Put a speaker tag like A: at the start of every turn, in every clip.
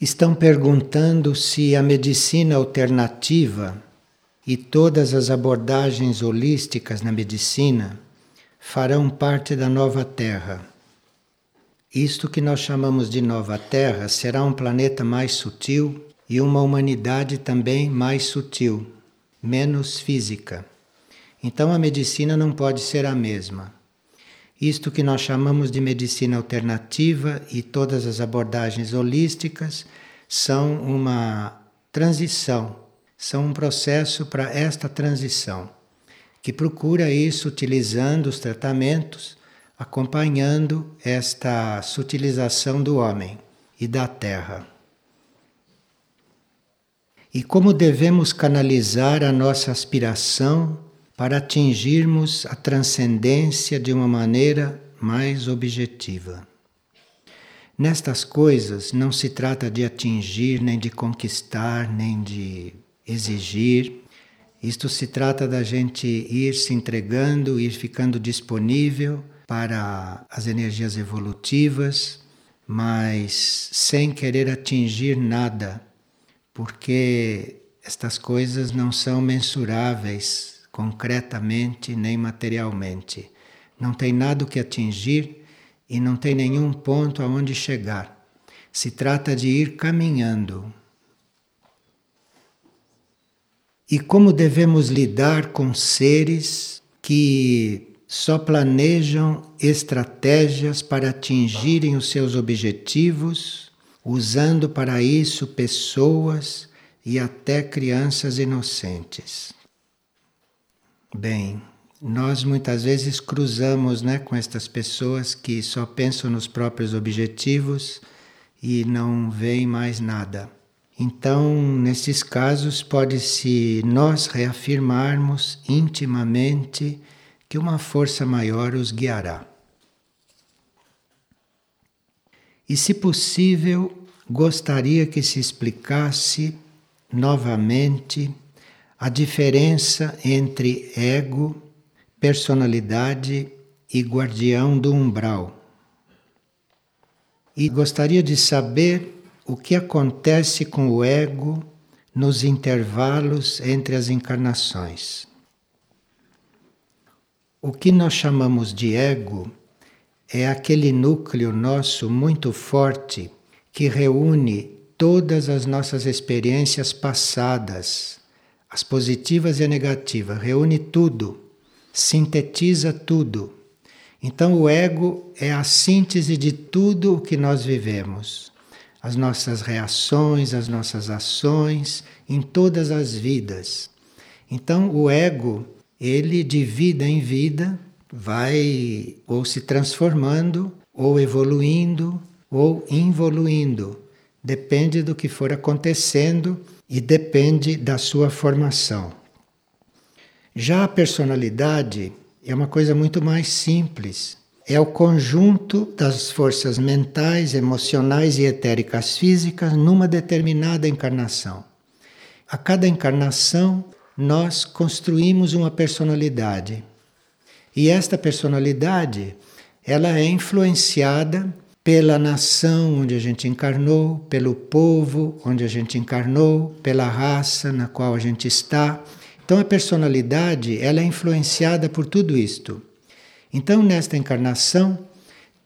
A: Estão perguntando se a medicina alternativa e todas as abordagens holísticas na medicina farão parte da nova Terra. Isto que nós chamamos de nova Terra será um planeta mais sutil e uma humanidade também mais sutil, menos física. Então a medicina não pode ser a mesma. Isto que nós chamamos de medicina alternativa e todas as abordagens holísticas são uma transição, são um processo para esta transição, que procura isso utilizando os tratamentos, acompanhando esta sutilização do homem e da terra. E como devemos canalizar a nossa aspiração para atingirmos a transcendência de uma maneira mais objetiva. Nestas coisas não se trata de atingir, nem de conquistar, nem de exigir. Isto se trata da gente ir se entregando, ir ficando disponível para as energias evolutivas, mas sem querer atingir nada, porque estas coisas não são mensuráveis concretamente nem materialmente. Não tem nada que atingir e não tem nenhum ponto aonde chegar. Se trata de ir caminhando. E como devemos lidar com seres que só planejam estratégias para atingirem os seus objetivos, usando para isso pessoas e até crianças inocentes? Bem, nós muitas vezes cruzamos né, com estas pessoas que só pensam nos próprios objetivos e não veem mais nada. Então, nesses casos, pode-se nós reafirmarmos intimamente que uma força maior os guiará. E, se possível, gostaria que se explicasse novamente a diferença entre ego, personalidade e guardião do umbral. E gostaria de saber o que acontece com o ego nos intervalos entre as encarnações. O que nós chamamos de ego é aquele núcleo nosso muito forte que reúne todas as nossas experiências passadas as positivas e a negativa, reúne tudo, sintetiza tudo. Então o ego é a síntese de tudo o que nós vivemos. As nossas reações, as nossas ações, em todas as vidas. Então o ego, ele de vida em vida vai ou se transformando, ou evoluindo, ou involuindo. Depende do que for acontecendo e depende da sua formação. Já a personalidade é uma coisa muito mais simples. É o conjunto das forças mentais, emocionais e etéricas físicas numa determinada encarnação. A cada encarnação, nós construímos uma personalidade. E esta personalidade, ela é influenciada pela nação onde a gente encarnou, pelo povo onde a gente encarnou, pela raça na qual a gente está. Então a personalidade, ela é influenciada por tudo isto. Então nesta encarnação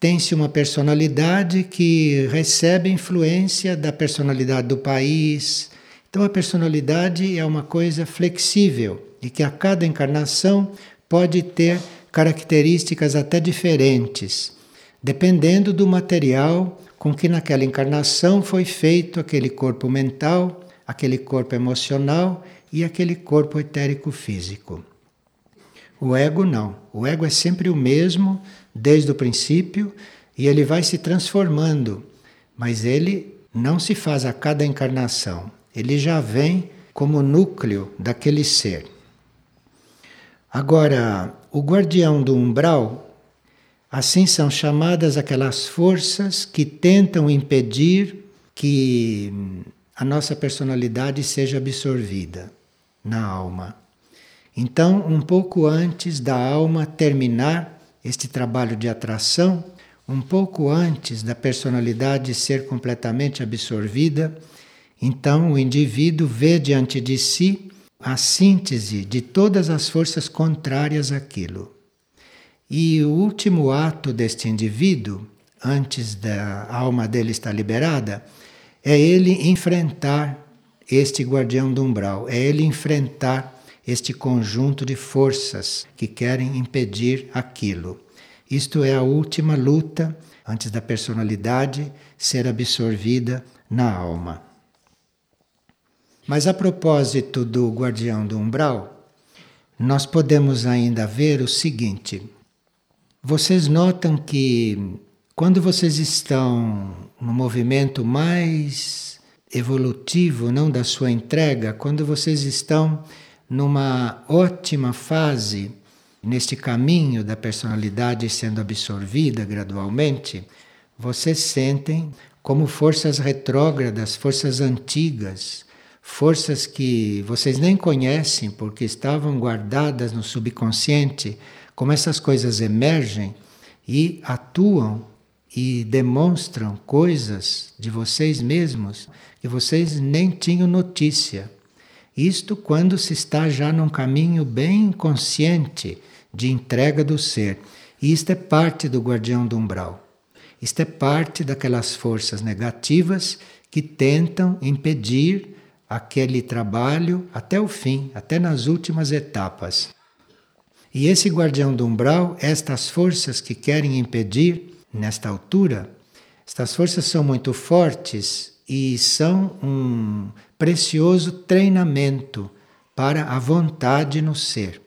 A: tem-se uma personalidade que recebe influência da personalidade do país. Então a personalidade é uma coisa flexível e que a cada encarnação pode ter características até diferentes dependendo do material com que naquela encarnação foi feito aquele corpo mental, aquele corpo emocional e aquele corpo etérico físico. O ego não. O ego é sempre o mesmo desde o princípio e ele vai se transformando, mas ele não se faz a cada encarnação. Ele já vem como núcleo daquele ser. Agora, o guardião do umbral Assim são chamadas aquelas forças que tentam impedir que a nossa personalidade seja absorvida na alma. Então, um pouco antes da alma terminar este trabalho de atração, um pouco antes da personalidade ser completamente absorvida, então o indivíduo vê diante de si a síntese de todas as forças contrárias àquilo. E o último ato deste indivíduo, antes da alma dele estar liberada, é ele enfrentar este guardião do umbral, é ele enfrentar este conjunto de forças que querem impedir aquilo. Isto é a última luta antes da personalidade ser absorvida na alma. Mas a propósito do guardião do umbral, nós podemos ainda ver o seguinte: vocês notam que quando vocês estão no movimento mais evolutivo, não da sua entrega, quando vocês estão numa ótima fase neste caminho da personalidade sendo absorvida gradualmente, vocês sentem como forças retrógradas, forças antigas, forças que vocês nem conhecem porque estavam guardadas no subconsciente, como essas coisas emergem e atuam e demonstram coisas de vocês mesmos que vocês nem tinham notícia. Isto quando se está já num caminho bem consciente de entrega do ser. E isto é parte do guardião do umbral. Isto é parte daquelas forças negativas que tentam impedir aquele trabalho até o fim, até nas últimas etapas. E esse guardião do umbral, estas forças que querem impedir nesta altura, estas forças são muito fortes e são um precioso treinamento para a vontade no ser.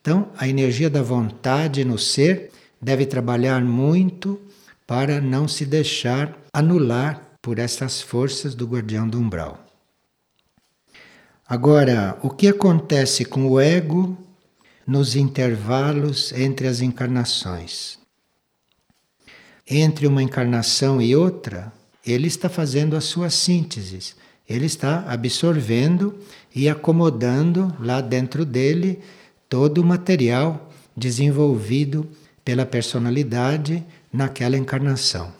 A: Então, a energia da vontade no ser deve trabalhar muito para não se deixar anular por essas forças do guardião do umbral. Agora, o que acontece com o ego nos intervalos entre as encarnações? Entre uma encarnação e outra, ele está fazendo as suas sínteses, ele está absorvendo e acomodando lá dentro dele todo o material desenvolvido pela personalidade naquela encarnação.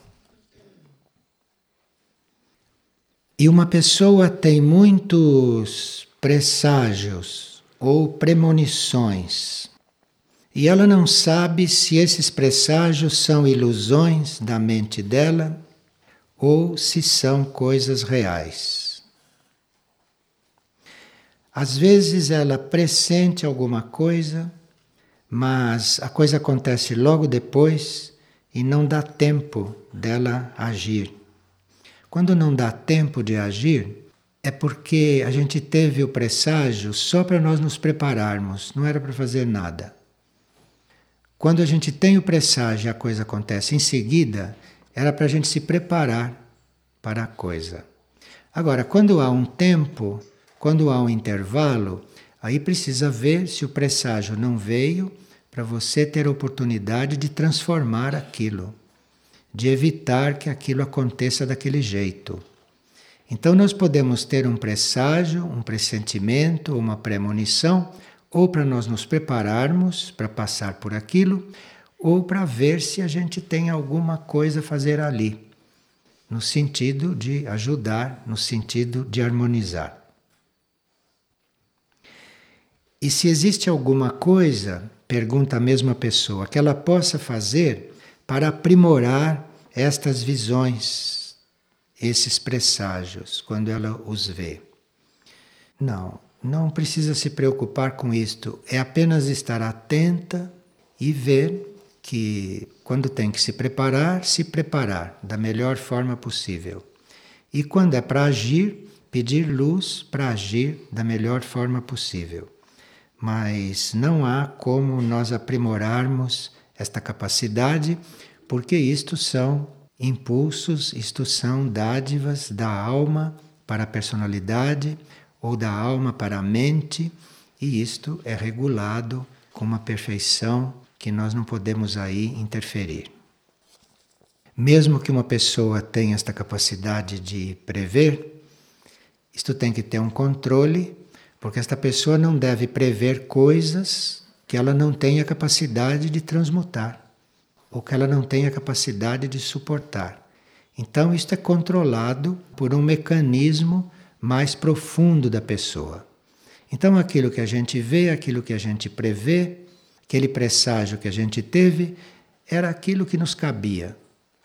A: E uma pessoa tem muitos presságios ou premonições. E ela não sabe se esses presságios são ilusões da mente dela ou se são coisas reais. Às vezes ela pressente alguma coisa, mas a coisa acontece logo depois e não dá tempo dela agir. Quando não dá tempo de agir, é porque a gente teve o presságio só para nós nos prepararmos, não era para fazer nada. Quando a gente tem o presságio a coisa acontece em seguida, era para a gente se preparar para a coisa. Agora, quando há um tempo, quando há um intervalo, aí precisa ver se o presságio não veio para você ter a oportunidade de transformar aquilo de evitar que aquilo aconteça daquele jeito. Então, nós podemos ter um presságio, um pressentimento, uma premonição, ou para nós nos prepararmos para passar por aquilo, ou para ver se a gente tem alguma coisa a fazer ali, no sentido de ajudar, no sentido de harmonizar. E se existe alguma coisa, pergunta a mesma pessoa, que ela possa fazer para aprimorar estas visões, esses presságios, quando ela os vê. Não, não precisa se preocupar com isto, é apenas estar atenta e ver que quando tem que se preparar, se preparar da melhor forma possível. E quando é para agir, pedir luz para agir da melhor forma possível. Mas não há como nós aprimorarmos esta capacidade, porque isto são impulsos, isto são dádivas da alma para a personalidade ou da alma para a mente, e isto é regulado com uma perfeição que nós não podemos aí interferir. Mesmo que uma pessoa tenha esta capacidade de prever, isto tem que ter um controle, porque esta pessoa não deve prever coisas que ela não tem a capacidade de transmutar. Ou que ela não tem a capacidade de suportar. Então, isto é controlado por um mecanismo mais profundo da pessoa. Então, aquilo que a gente vê, aquilo que a gente prevê, aquele presságio que a gente teve, era aquilo que nos cabia.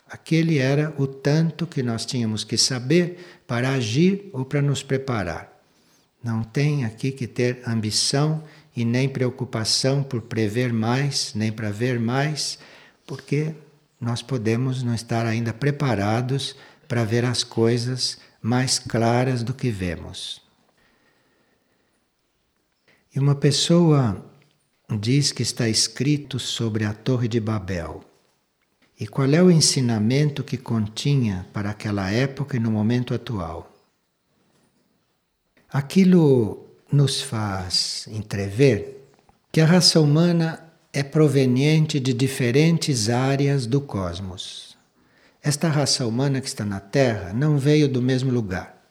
A: Aquele era o tanto que nós tínhamos que saber para agir ou para nos preparar. Não tem aqui que ter ambição e nem preocupação por prever mais, nem para ver mais, porque nós podemos não estar ainda preparados para ver as coisas mais claras do que vemos. E uma pessoa diz que está escrito sobre a Torre de Babel. E qual é o ensinamento que continha para aquela época e no momento atual? Aquilo nos faz entrever que a raça humana é proveniente de diferentes áreas do cosmos. Esta raça humana que está na Terra não veio do mesmo lugar.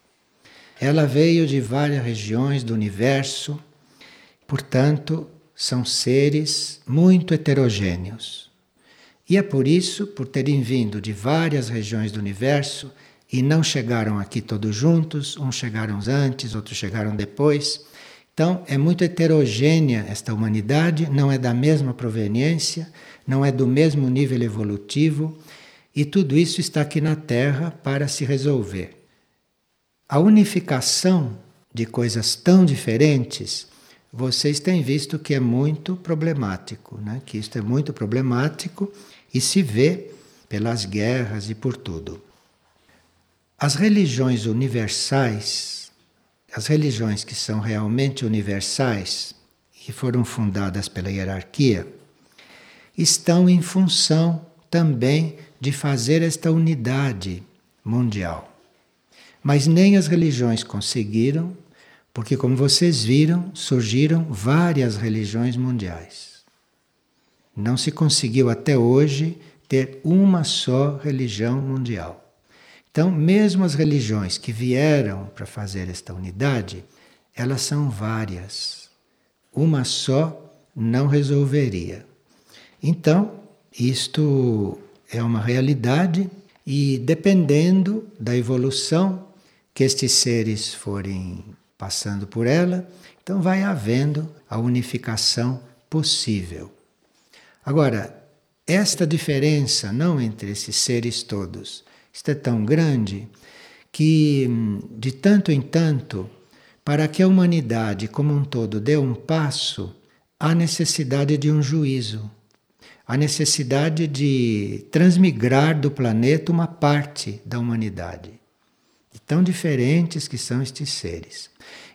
A: Ela veio de várias regiões do universo, portanto, são seres muito heterogêneos. E é por isso, por terem vindo de várias regiões do universo e não chegaram aqui todos juntos, uns chegaram antes, outros chegaram depois. Então, é muito heterogênea esta humanidade, não é da mesma proveniência, não é do mesmo nível evolutivo, e tudo isso está aqui na Terra para se resolver. A unificação de coisas tão diferentes, vocês têm visto que é muito problemático, né? que isto é muito problemático e se vê pelas guerras e por tudo. As religiões universais, as religiões que são realmente universais e foram fundadas pela hierarquia, estão em função também de fazer esta unidade mundial. Mas nem as religiões conseguiram, porque, como vocês viram, surgiram várias religiões mundiais. Não se conseguiu até hoje ter uma só religião mundial. Então, mesmo as religiões que vieram para fazer esta unidade, elas são várias. Uma só não resolveria. Então, isto é uma realidade e dependendo da evolução que estes seres forem passando por ela, então vai havendo a unificação possível. Agora, esta diferença não entre esses seres todos, isto é tão grande que de tanto em tanto, para que a humanidade como um todo dê um passo, há necessidade de um juízo, há necessidade de transmigrar do planeta uma parte da humanidade. De tão diferentes que são estes seres.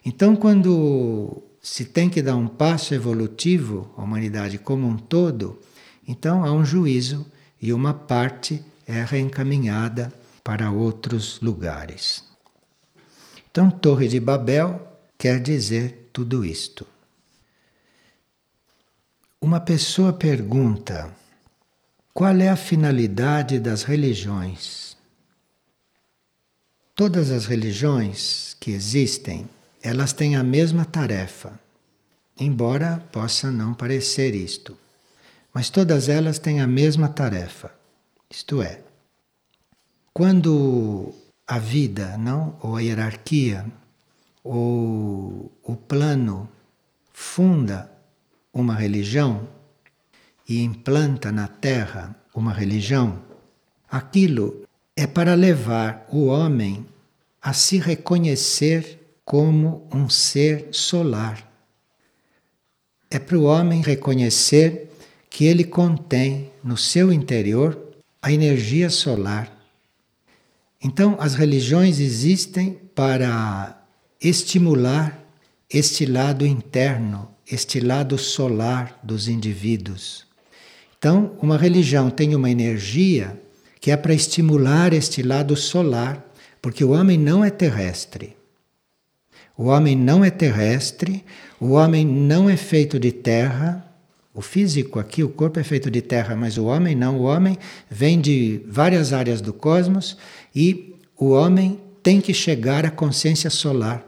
A: Então, quando se tem que dar um passo evolutivo, a humanidade como um todo, então há um juízo e uma parte é reencaminhada para outros lugares. Então, Torre de Babel quer dizer tudo isto. Uma pessoa pergunta: qual é a finalidade das religiões? Todas as religiões que existem elas têm a mesma tarefa, embora possa não parecer isto. Mas todas elas têm a mesma tarefa. Isto é, quando a vida, não, ou a hierarquia, ou o plano funda uma religião e implanta na terra uma religião, aquilo é para levar o homem a se reconhecer como um ser solar. É para o homem reconhecer que ele contém no seu interior a energia solar. Então, as religiões existem para estimular este lado interno, este lado solar dos indivíduos. Então, uma religião tem uma energia que é para estimular este lado solar, porque o homem não é terrestre. O homem não é terrestre, o homem não é feito de terra. O físico aqui, o corpo é feito de terra, mas o homem não. O homem vem de várias áreas do cosmos e o homem tem que chegar à consciência solar.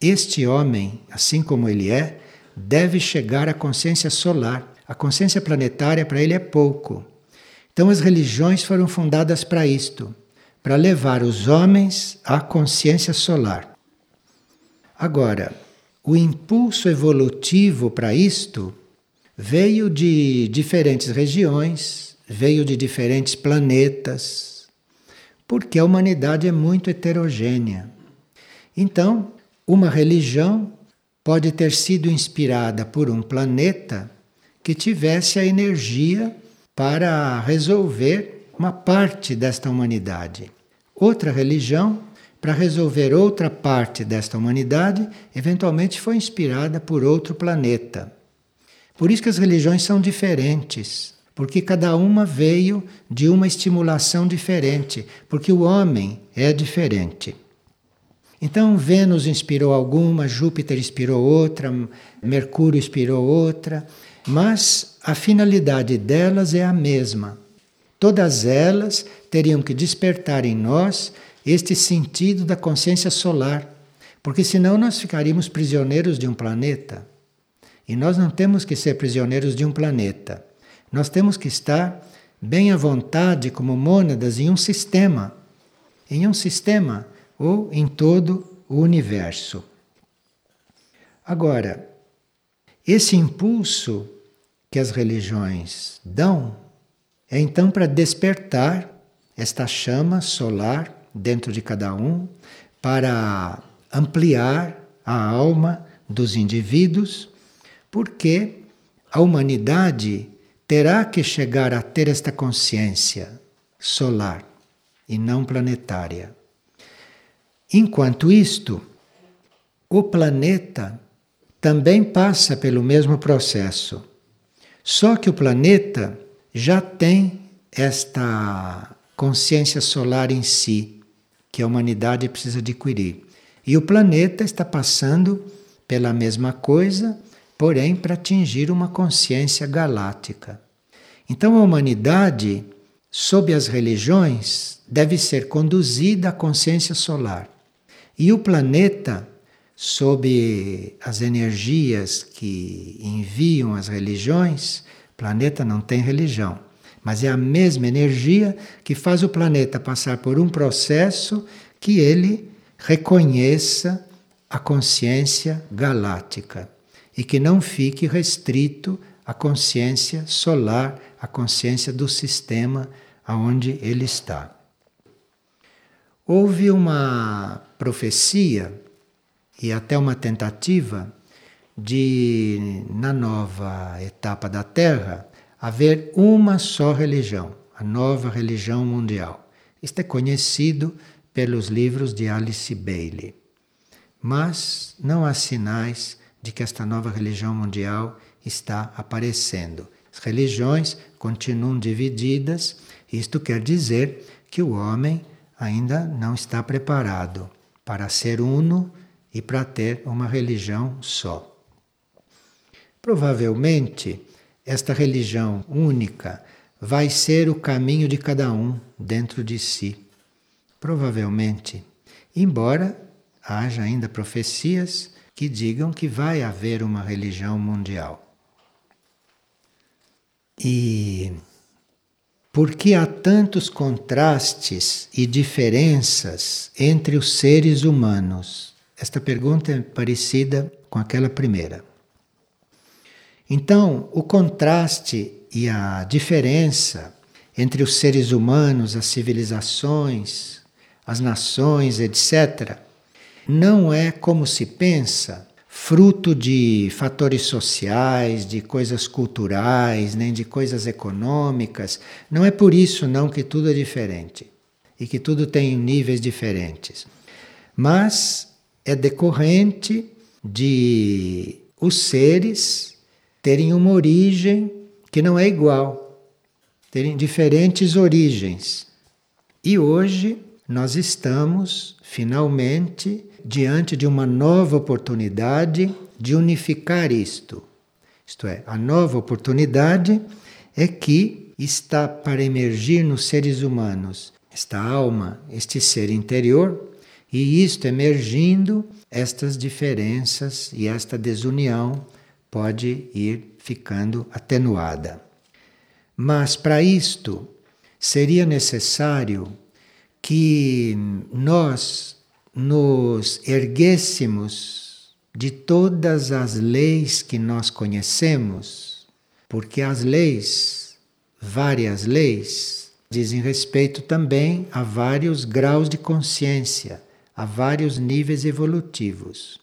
A: Este homem, assim como ele é, deve chegar à consciência solar. A consciência planetária para ele é pouco. Então as religiões foram fundadas para isto, para levar os homens à consciência solar. Agora, o impulso evolutivo para isto veio de diferentes regiões, veio de diferentes planetas, porque a humanidade é muito heterogênea. Então, uma religião pode ter sido inspirada por um planeta que tivesse a energia para resolver uma parte desta humanidade. Outra religião, para resolver outra parte desta humanidade, eventualmente foi inspirada por outro planeta. Por isso que as religiões são diferentes, porque cada uma veio de uma estimulação diferente, porque o homem é diferente. Então, Vênus inspirou alguma, Júpiter inspirou outra, Mercúrio inspirou outra, mas a finalidade delas é a mesma. Todas elas teriam que despertar em nós este sentido da consciência solar, porque senão nós ficaríamos prisioneiros de um planeta. E nós não temos que ser prisioneiros de um planeta. Nós temos que estar bem à vontade como mônadas em um sistema. Em um sistema ou em todo o universo. Agora, esse impulso que as religiões dão é então para despertar esta chama solar dentro de cada um, para ampliar a alma dos indivíduos, porque a humanidade terá que chegar a ter esta consciência solar e não planetária. Enquanto isto, o planeta também passa pelo mesmo processo. Só que o planeta já tem esta consciência solar em si, que a humanidade precisa adquirir. E o planeta está passando pela mesma coisa, porém para atingir uma consciência galáctica. Então a humanidade, sob as religiões, deve ser conduzida à consciência solar. E o planeta, sob as energias que enviam as religiões, planeta não tem religião, mas é a mesma energia que faz o planeta passar por um processo que ele reconheça a consciência galáctica e que não fique restrito à consciência solar, à consciência do sistema aonde ele está. Houve uma profecia e até uma tentativa de, na nova etapa da Terra, haver uma só religião, a nova religião mundial. Isto é conhecido pelos livros de Alice Bailey. Mas não há sinais de que esta nova religião mundial está aparecendo. As religiões continuam divididas, isto quer dizer que o homem ainda não está preparado para ser uno e para ter uma religião só. Provavelmente, esta religião única vai ser o caminho de cada um dentro de si. Provavelmente, embora haja ainda profecias que digam que vai haver uma religião mundial. E por que há tantos contrastes e diferenças entre os seres humanos? Esta pergunta é parecida com aquela primeira. Então, o contraste e a diferença entre os seres humanos, as civilizações, as nações, etc., não é como se pensa fruto de fatores sociais, de coisas culturais, nem de coisas econômicas. Não é por isso não que tudo é diferente e que tudo tem níveis diferentes. Mas é decorrente de os seres terem uma origem que não é igual, terem diferentes origens. E hoje nós estamos finalmente diante de uma nova oportunidade de unificar isto. Isto é, a nova oportunidade é que está para emergir nos seres humanos esta alma, este ser interior, e isto emergindo, estas diferenças e esta desunião pode ir ficando atenuada. Mas para isto seria necessário que nós nos erguêssemos de todas as leis que nós conhecemos, porque as leis, várias leis, dizem respeito também a vários graus de consciência, a vários níveis evolutivos.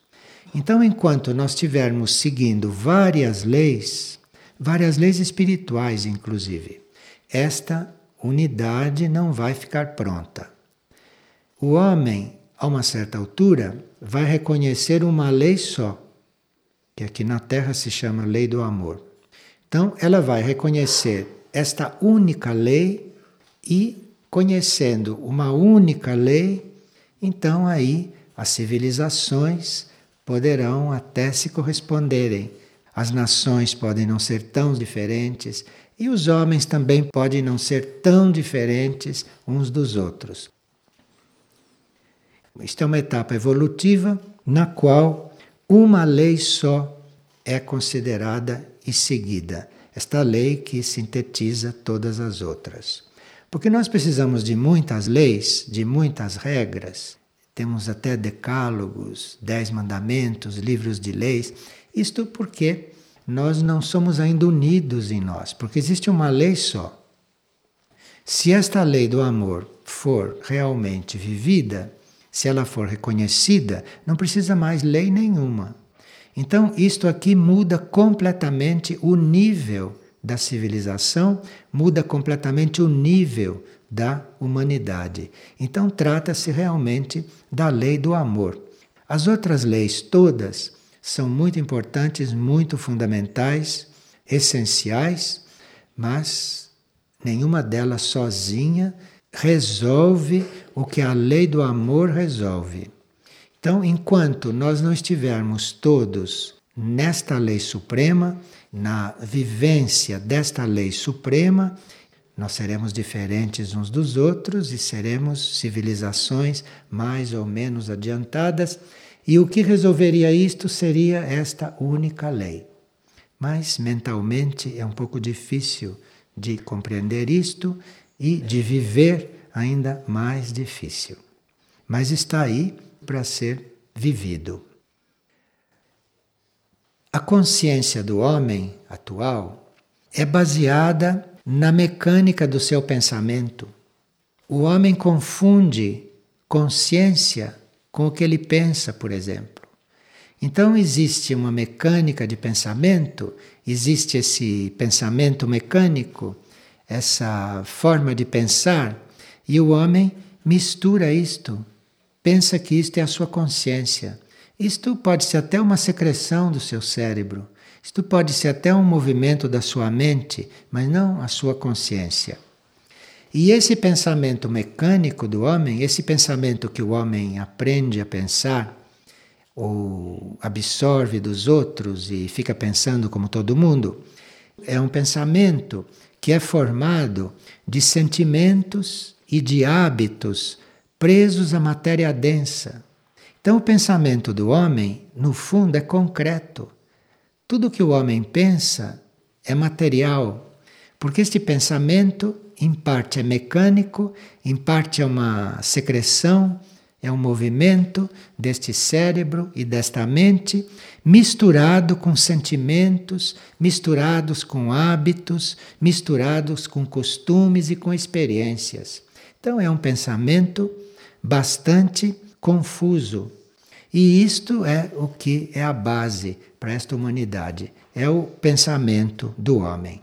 A: Então, enquanto nós estivermos seguindo várias leis, várias leis espirituais, inclusive, esta unidade não vai ficar pronta. O homem a uma certa altura, vai reconhecer uma lei só, que aqui na Terra se chama lei do amor. Então, ela vai reconhecer esta única lei e, conhecendo uma única lei, então aí as civilizações poderão até se corresponderem. As nações podem não ser tão diferentes e os homens também podem não ser tão diferentes uns dos outros. Isto é uma etapa evolutiva na qual uma lei só é considerada e seguida. Esta lei que sintetiza todas as outras. Porque nós precisamos de muitas leis, de muitas regras. Temos até decálogos, dez mandamentos, livros de leis. Isto porque nós não somos ainda unidos em nós, porque existe uma lei só. Se esta lei do amor for realmente vivida, se ela for reconhecida, não precisa mais lei nenhuma. Então, isto aqui muda completamente o nível da civilização, muda completamente o nível da humanidade. Então, trata-se realmente da lei do amor. As outras leis todas são muito importantes, muito fundamentais, essenciais, mas nenhuma delas sozinha resolve o que a lei do amor resolve. Então, enquanto nós não estivermos todos nesta lei suprema, na vivência desta lei suprema, nós seremos diferentes uns dos outros e seremos civilizações mais ou menos adiantadas. E o que resolveria isto seria esta única lei. Mas mentalmente é um pouco difícil de compreender isto e de viver ainda mais difícil. Mas está aí para ser vivido. A consciência do homem atual é baseada na mecânica do seu pensamento. O homem confunde consciência com o que ele pensa, por exemplo. Então existe uma mecânica de pensamento, existe esse pensamento mecânico essa forma de pensar e o homem mistura isto, pensa que isto é a sua consciência. Isto pode ser até uma secreção do seu cérebro, isto pode ser até um movimento da sua mente, mas não a sua consciência. E esse pensamento mecânico do homem, esse pensamento que o homem aprende a pensar, ou absorve dos outros e fica pensando como todo mundo, é um pensamento que é formado de sentimentos e de hábitos presos à matéria densa. Então, o pensamento do homem, no fundo, é concreto. Tudo que o homem pensa é material, porque este pensamento, em parte, é mecânico, em parte, é uma secreção é um movimento deste cérebro e desta mente misturado com sentimentos, misturados com hábitos, misturados com costumes e com experiências. Então é um pensamento bastante confuso. E isto é o que é a base para esta humanidade, é o pensamento do homem.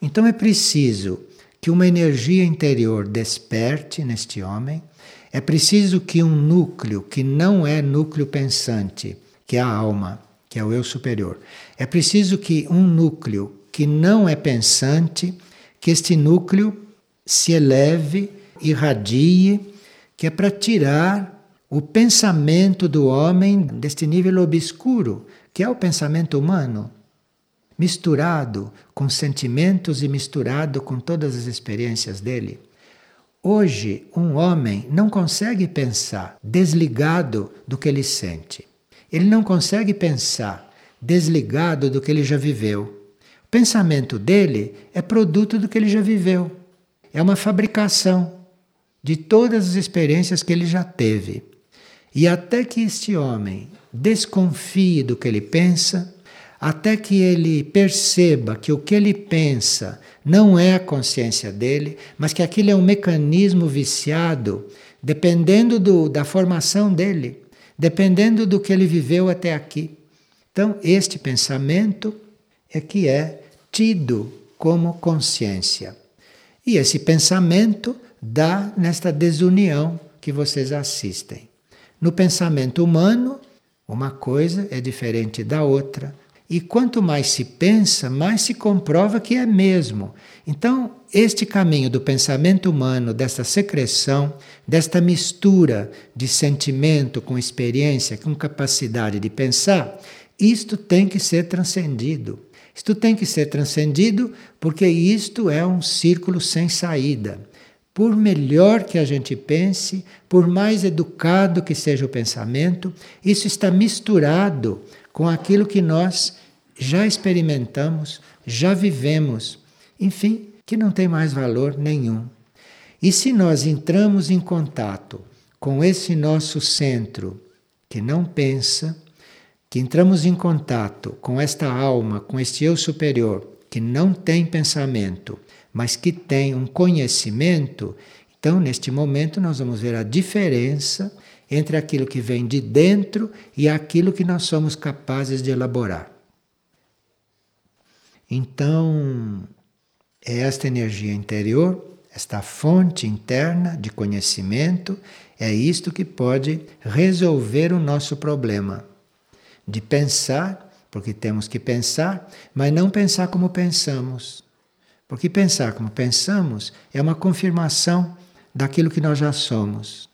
A: Então é preciso que uma energia interior desperte neste homem é preciso que um núcleo que não é núcleo pensante, que é a alma, que é o eu superior, é preciso que um núcleo que não é pensante, que este núcleo se eleve, irradie, que é para tirar o pensamento do homem deste nível obscuro, que é o pensamento humano, misturado com sentimentos e misturado com todas as experiências dele. Hoje, um homem não consegue pensar desligado do que ele sente. Ele não consegue pensar desligado do que ele já viveu. O pensamento dele é produto do que ele já viveu. É uma fabricação de todas as experiências que ele já teve. E até que este homem desconfie do que ele pensa, até que ele perceba que o que ele pensa não é a consciência dele, mas que aquilo é um mecanismo viciado, dependendo do, da formação dele, dependendo do que ele viveu até aqui. Então, este pensamento é que é tido como consciência. E esse pensamento dá nesta desunião que vocês assistem. No pensamento humano, uma coisa é diferente da outra. E quanto mais se pensa, mais se comprova que é mesmo. Então, este caminho do pensamento humano, desta secreção, desta mistura de sentimento com experiência, com capacidade de pensar, isto tem que ser transcendido. Isto tem que ser transcendido porque isto é um círculo sem saída. Por melhor que a gente pense, por mais educado que seja o pensamento, isso está misturado com aquilo que nós já experimentamos, já vivemos, enfim, que não tem mais valor nenhum. E se nós entramos em contato com esse nosso centro que não pensa, que entramos em contato com esta alma, com este eu superior, que não tem pensamento, mas que tem um conhecimento, então neste momento nós vamos ver a diferença entre aquilo que vem de dentro e aquilo que nós somos capazes de elaborar. Então, é esta energia interior, esta fonte interna de conhecimento, é isto que pode resolver o nosso problema de pensar, porque temos que pensar, mas não pensar como pensamos. Porque pensar como pensamos é uma confirmação daquilo que nós já somos.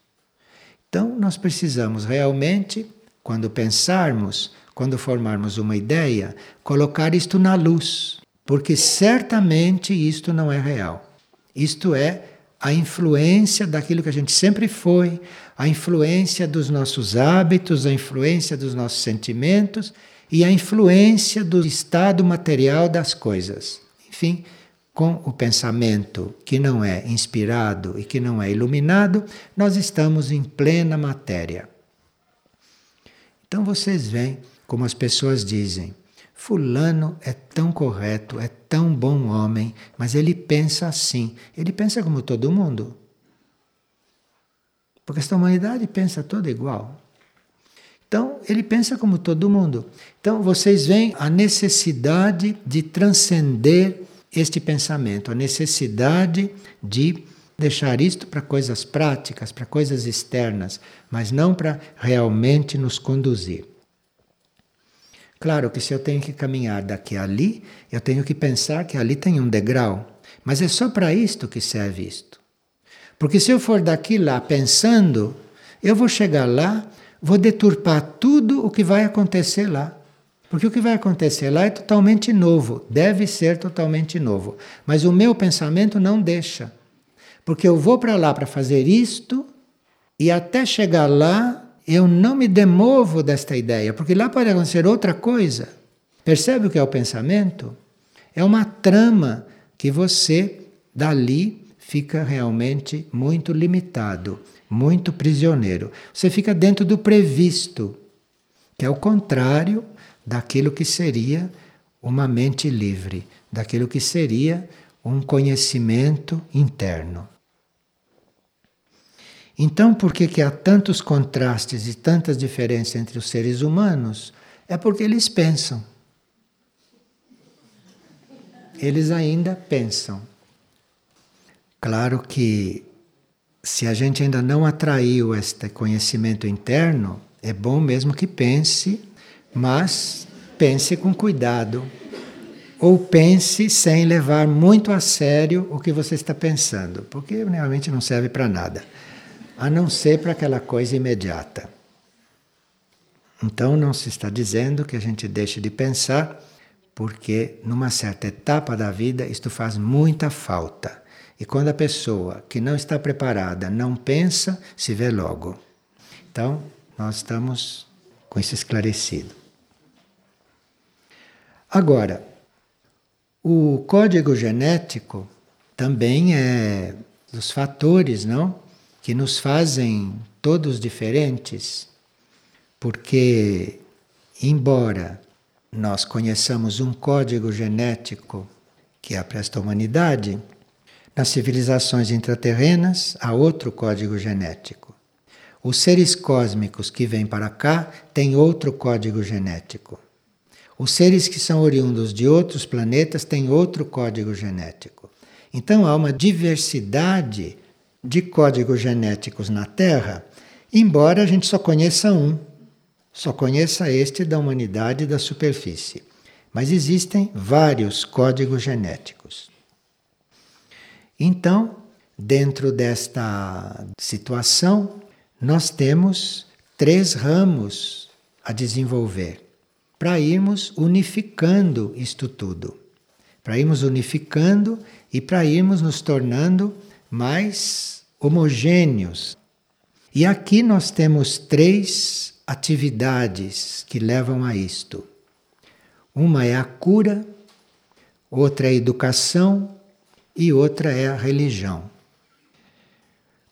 A: Então, nós precisamos realmente, quando pensarmos, quando formarmos uma ideia, colocar isto na luz, porque certamente isto não é real. Isto é a influência daquilo que a gente sempre foi, a influência dos nossos hábitos, a influência dos nossos sentimentos e a influência do estado material das coisas. Enfim, com o pensamento que não é inspirado e que não é iluminado, nós estamos em plena matéria. Então vocês veem como as pessoas dizem: Fulano é tão correto, é tão bom homem, mas ele pensa assim. Ele pensa como todo mundo. Porque esta humanidade pensa toda igual. Então, ele pensa como todo mundo. Então, vocês veem a necessidade de transcender este pensamento, a necessidade de deixar isto para coisas práticas, para coisas externas, mas não para realmente nos conduzir. Claro que se eu tenho que caminhar daqui a ali, eu tenho que pensar que ali tem um degrau. Mas é só para isto que serve isto. Porque se eu for daqui lá pensando, eu vou chegar lá, vou deturpar tudo o que vai acontecer lá. Porque o que vai acontecer lá é totalmente novo, deve ser totalmente novo. Mas o meu pensamento não deixa. Porque eu vou para lá para fazer isto, e até chegar lá eu não me demovo desta ideia, porque lá pode acontecer outra coisa. Percebe o que é o pensamento? É uma trama que você, dali, fica realmente muito limitado, muito prisioneiro. Você fica dentro do previsto, que é o contrário daquilo que seria uma mente livre, daquilo que seria um conhecimento interno. Então, por que, que há tantos contrastes e tantas diferenças entre os seres humanos? É porque eles pensam. Eles ainda pensam. Claro que se a gente ainda não atraiu este conhecimento interno, é bom mesmo que pense, mas pense com cuidado. Ou pense sem levar muito a sério o que você está pensando, porque realmente não serve para nada a não ser para aquela coisa imediata. Então não se está dizendo que a gente deixe de pensar, porque numa certa etapa da vida isto faz muita falta. E quando a pessoa que não está preparada não pensa, se vê logo. Então, nós estamos com isso esclarecido. Agora, o código genético também é dos fatores, não? Que nos fazem todos diferentes. Porque, embora nós conheçamos um código genético que é a presta humanidade, nas civilizações intraterrenas há outro código genético. Os seres cósmicos que vêm para cá têm outro código genético. Os seres que são oriundos de outros planetas têm outro código genético. Então há uma diversidade de códigos genéticos na Terra, embora a gente só conheça um, só conheça este da humanidade da superfície. Mas existem vários códigos genéticos. Então, dentro desta situação, nós temos três ramos a desenvolver para irmos unificando isto tudo, para irmos unificando e para irmos nos tornando mais homogêneos. E aqui nós temos três atividades que levam a isto. Uma é a cura, outra é a educação e outra é a religião.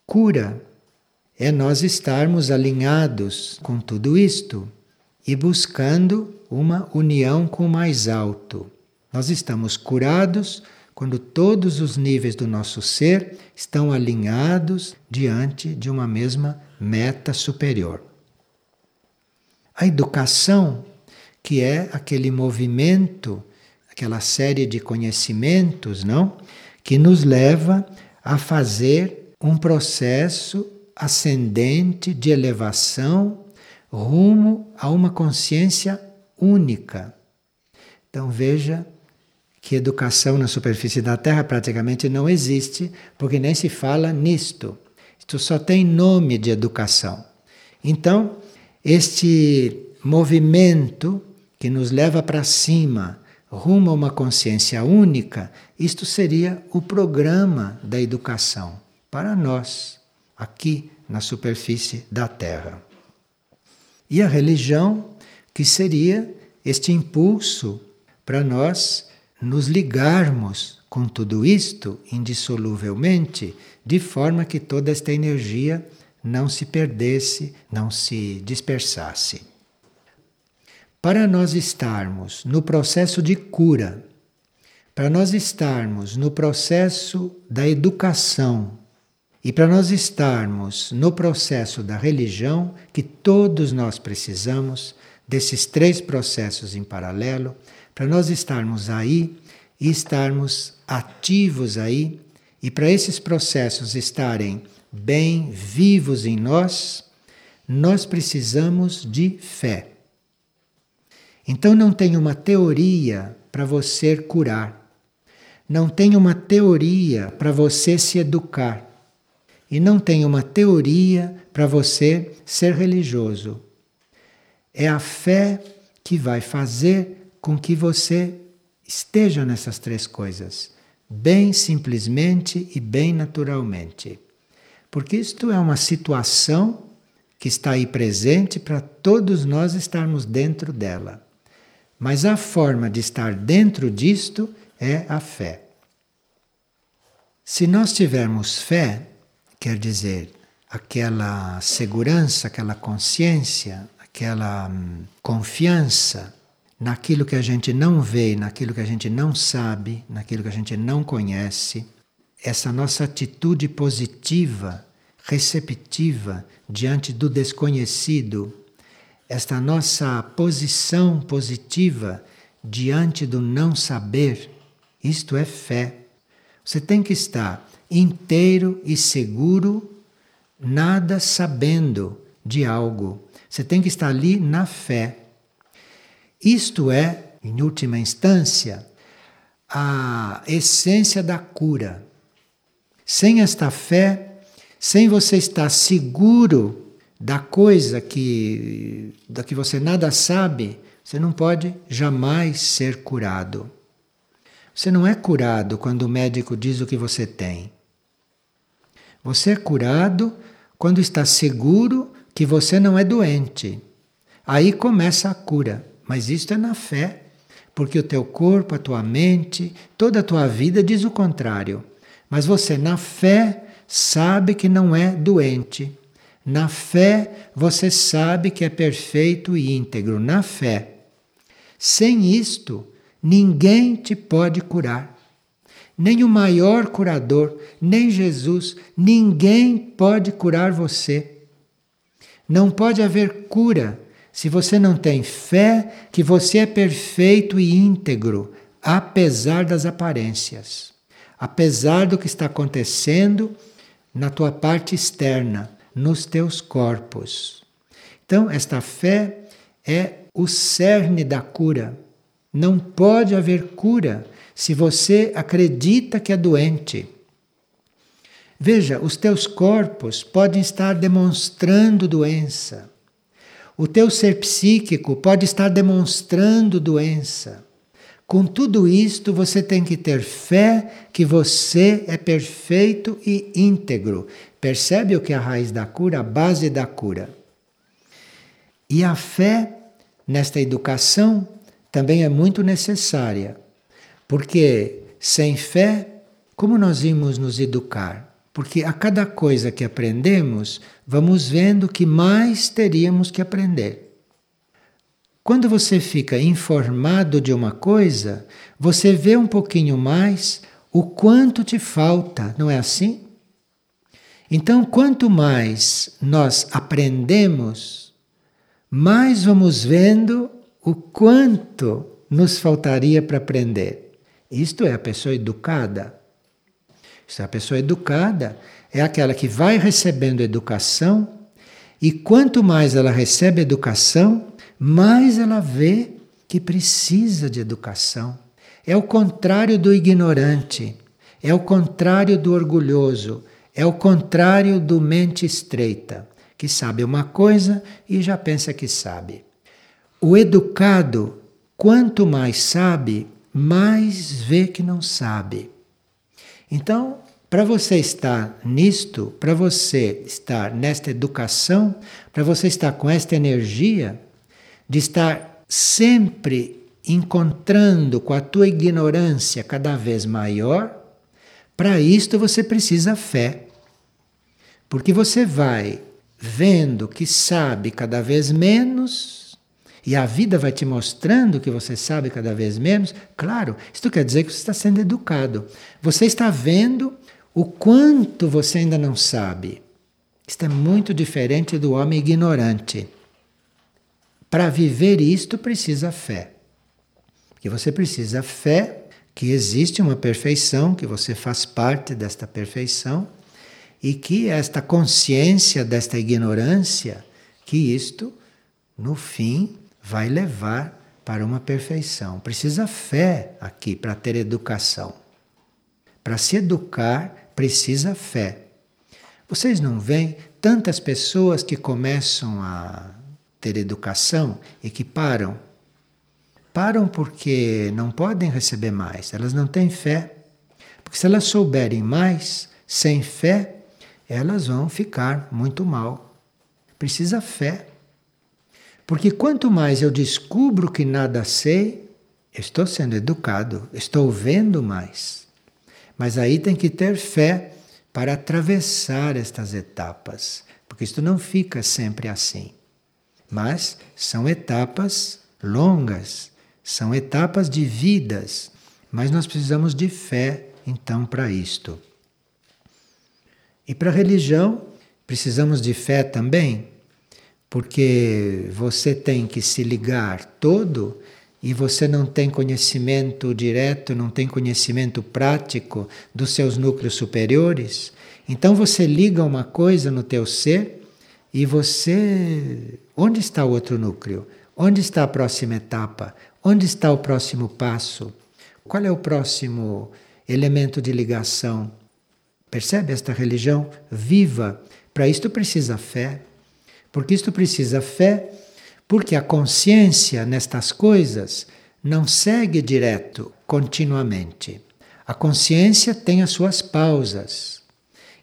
A: Cura é nós estarmos alinhados com tudo isto e buscando uma união com o mais alto. Nós estamos curados quando todos os níveis do nosso ser estão alinhados diante de uma mesma meta superior. A educação, que é aquele movimento, aquela série de conhecimentos, não? Que nos leva a fazer um processo ascendente de elevação rumo a uma consciência única. Então veja que educação na superfície da Terra praticamente não existe, porque nem se fala nisto. Isto só tem nome de educação. Então, este movimento que nos leva para cima, rumo a uma consciência única, isto seria o programa da educação para nós, aqui na superfície da Terra. E a religião, que seria este impulso para nós nos ligarmos com tudo isto indissoluvelmente, de forma que toda esta energia não se perdesse, não se dispersasse. Para nós estarmos no processo de cura, para nós estarmos no processo da educação, e para nós estarmos no processo da religião, que todos nós precisamos desses três processos em paralelo, para nós estarmos aí e estarmos ativos aí, e para esses processos estarem bem vivos em nós, nós precisamos de fé. Então não tem uma teoria para você curar. Não tem uma teoria para você se educar e não tem uma teoria para você ser religioso. É a fé que vai fazer com que você esteja nessas três coisas, bem simplesmente e bem naturalmente. Porque isto é uma situação que está aí presente para todos nós estarmos dentro dela. Mas a forma de estar dentro disto é a fé. Se nós tivermos fé, quer dizer, aquela segurança, aquela consciência, aquela hum, confiança naquilo que a gente não vê, naquilo que a gente não sabe, naquilo que a gente não conhece, essa nossa atitude positiva, receptiva diante do desconhecido, esta nossa posição positiva diante do não saber, isto é fé. Você tem que estar inteiro e seguro, nada sabendo de algo. Você tem que estar ali na fé. Isto é, em última instância, a essência da cura. Sem esta fé, sem você estar seguro da coisa que da que você nada sabe, você não pode jamais ser curado. Você não é curado quando o médico diz o que você tem. Você é curado quando está seguro que você não é doente. Aí começa a cura, mas isto é na fé, porque o teu corpo, a tua mente, toda a tua vida diz o contrário. Mas você, na fé, sabe que não é doente. Na fé, você sabe que é perfeito e íntegro. Na fé. Sem isto, ninguém te pode curar. Nem o maior curador, nem Jesus, ninguém pode curar você. Não pode haver cura se você não tem fé que você é perfeito e íntegro, apesar das aparências, apesar do que está acontecendo na tua parte externa, nos teus corpos. Então, esta fé é o cerne da cura. Não pode haver cura se você acredita que é doente. Veja, os teus corpos podem estar demonstrando doença. O teu ser psíquico pode estar demonstrando doença. Com tudo isto, você tem que ter fé que você é perfeito e íntegro. Percebe o que é a raiz da cura, a base da cura. E a fé nesta educação também é muito necessária, porque sem fé, como nós vimos nos educar? Porque a cada coisa que aprendemos, vamos vendo que mais teríamos que aprender. Quando você fica informado de uma coisa, você vê um pouquinho mais o quanto te falta, não é assim? Então, quanto mais nós aprendemos, mais vamos vendo o quanto nos faltaria para aprender. Isto é a pessoa educada. Se a pessoa educada é aquela que vai recebendo educação e quanto mais ela recebe educação, mais ela vê que precisa de educação. É o contrário do ignorante, é o contrário do orgulhoso, é o contrário do mente estreita, que sabe uma coisa e já pensa que sabe. O educado, quanto mais sabe, mais vê que não sabe. Então, para você estar nisto, para você estar nesta educação, para você estar com esta energia de estar sempre encontrando com a tua ignorância cada vez maior, para isto você precisa fé. Porque você vai vendo que sabe cada vez menos e a vida vai te mostrando que você sabe cada vez menos, claro, isso quer dizer que você está sendo educado. Você está vendo o quanto você ainda não sabe. Isto é muito diferente do homem ignorante. Para viver isto precisa fé. Porque você precisa fé que existe uma perfeição, que você faz parte desta perfeição e que esta consciência desta ignorância, que isto, no fim, vai levar para uma perfeição. Precisa fé aqui para ter educação. Para se educar, precisa fé. Vocês não veem tantas pessoas que começam a ter educação e que param? Param porque não podem receber mais, elas não têm fé. Porque se elas souberem mais, sem fé, elas vão ficar muito mal. Precisa fé. Porque quanto mais eu descubro que nada sei, estou sendo educado, estou vendo mais. Mas aí tem que ter fé para atravessar estas etapas, porque isto não fica sempre assim. Mas são etapas longas, são etapas de vidas, mas nós precisamos de fé então para isto. E para a religião, precisamos de fé também, porque você tem que se ligar todo e você não tem conhecimento direto, não tem conhecimento prático dos seus núcleos superiores, então você liga uma coisa no teu ser e você onde está o outro núcleo? Onde está a próxima etapa? Onde está o próximo passo? Qual é o próximo elemento de ligação? Percebe esta religião viva? Para isto precisa fé. Porque isto precisa fé, porque a consciência nestas coisas não segue direto, continuamente. A consciência tem as suas pausas.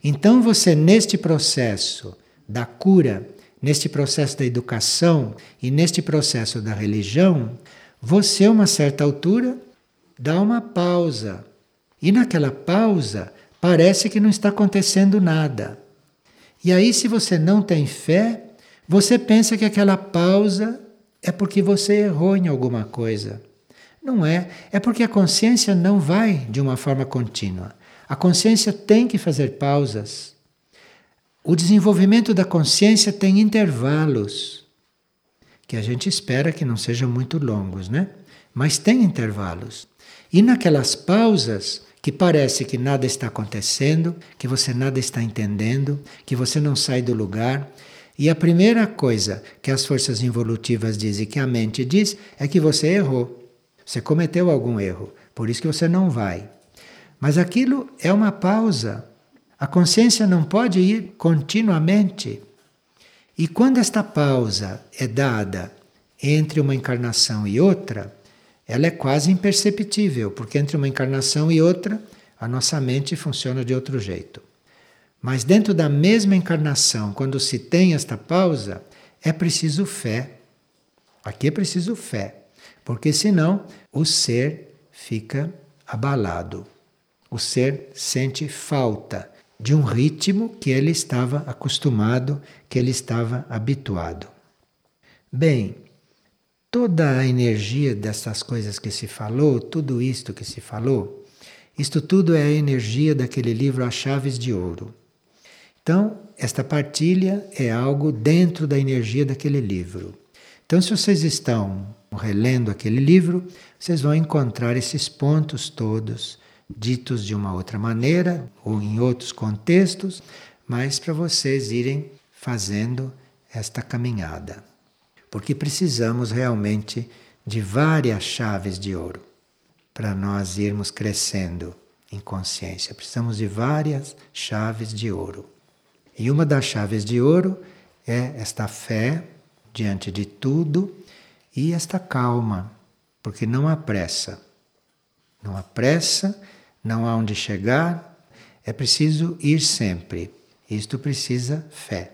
A: Então você, neste processo da cura, neste processo da educação e neste processo da religião, você, a uma certa altura, dá uma pausa. E naquela pausa, parece que não está acontecendo nada. E aí, se você não tem fé, você pensa que aquela pausa é porque você errou em alguma coisa. Não é, é porque a consciência não vai de uma forma contínua. A consciência tem que fazer pausas. O desenvolvimento da consciência tem intervalos, que a gente espera que não sejam muito longos, né? Mas tem intervalos. E naquelas pausas, que parece que nada está acontecendo, que você nada está entendendo, que você não sai do lugar. E a primeira coisa que as forças involutivas dizem, que a mente diz, é que você errou. Você cometeu algum erro, por isso que você não vai. Mas aquilo é uma pausa. A consciência não pode ir continuamente. E quando esta pausa é dada entre uma encarnação e outra, ela é quase imperceptível, porque entre uma encarnação e outra, a nossa mente funciona de outro jeito. Mas dentro da mesma encarnação, quando se tem esta pausa, é preciso fé. Aqui é preciso fé, porque senão o ser fica abalado. O ser sente falta de um ritmo que ele estava acostumado, que ele estava habituado. Bem, toda a energia dessas coisas que se falou, tudo isto que se falou, isto tudo é a energia daquele livro As Chaves de Ouro. Então, esta partilha é algo dentro da energia daquele livro. Então, se vocês estão relendo aquele livro, vocês vão encontrar esses pontos todos, ditos de uma outra maneira ou em outros contextos, mas para vocês irem fazendo esta caminhada porque precisamos realmente de várias chaves de ouro para nós irmos crescendo em consciência. Precisamos de várias chaves de ouro. E uma das chaves de ouro é esta fé diante de tudo e esta calma, porque não há pressa. Não há pressa, não há onde chegar, é preciso ir sempre. Isto precisa fé.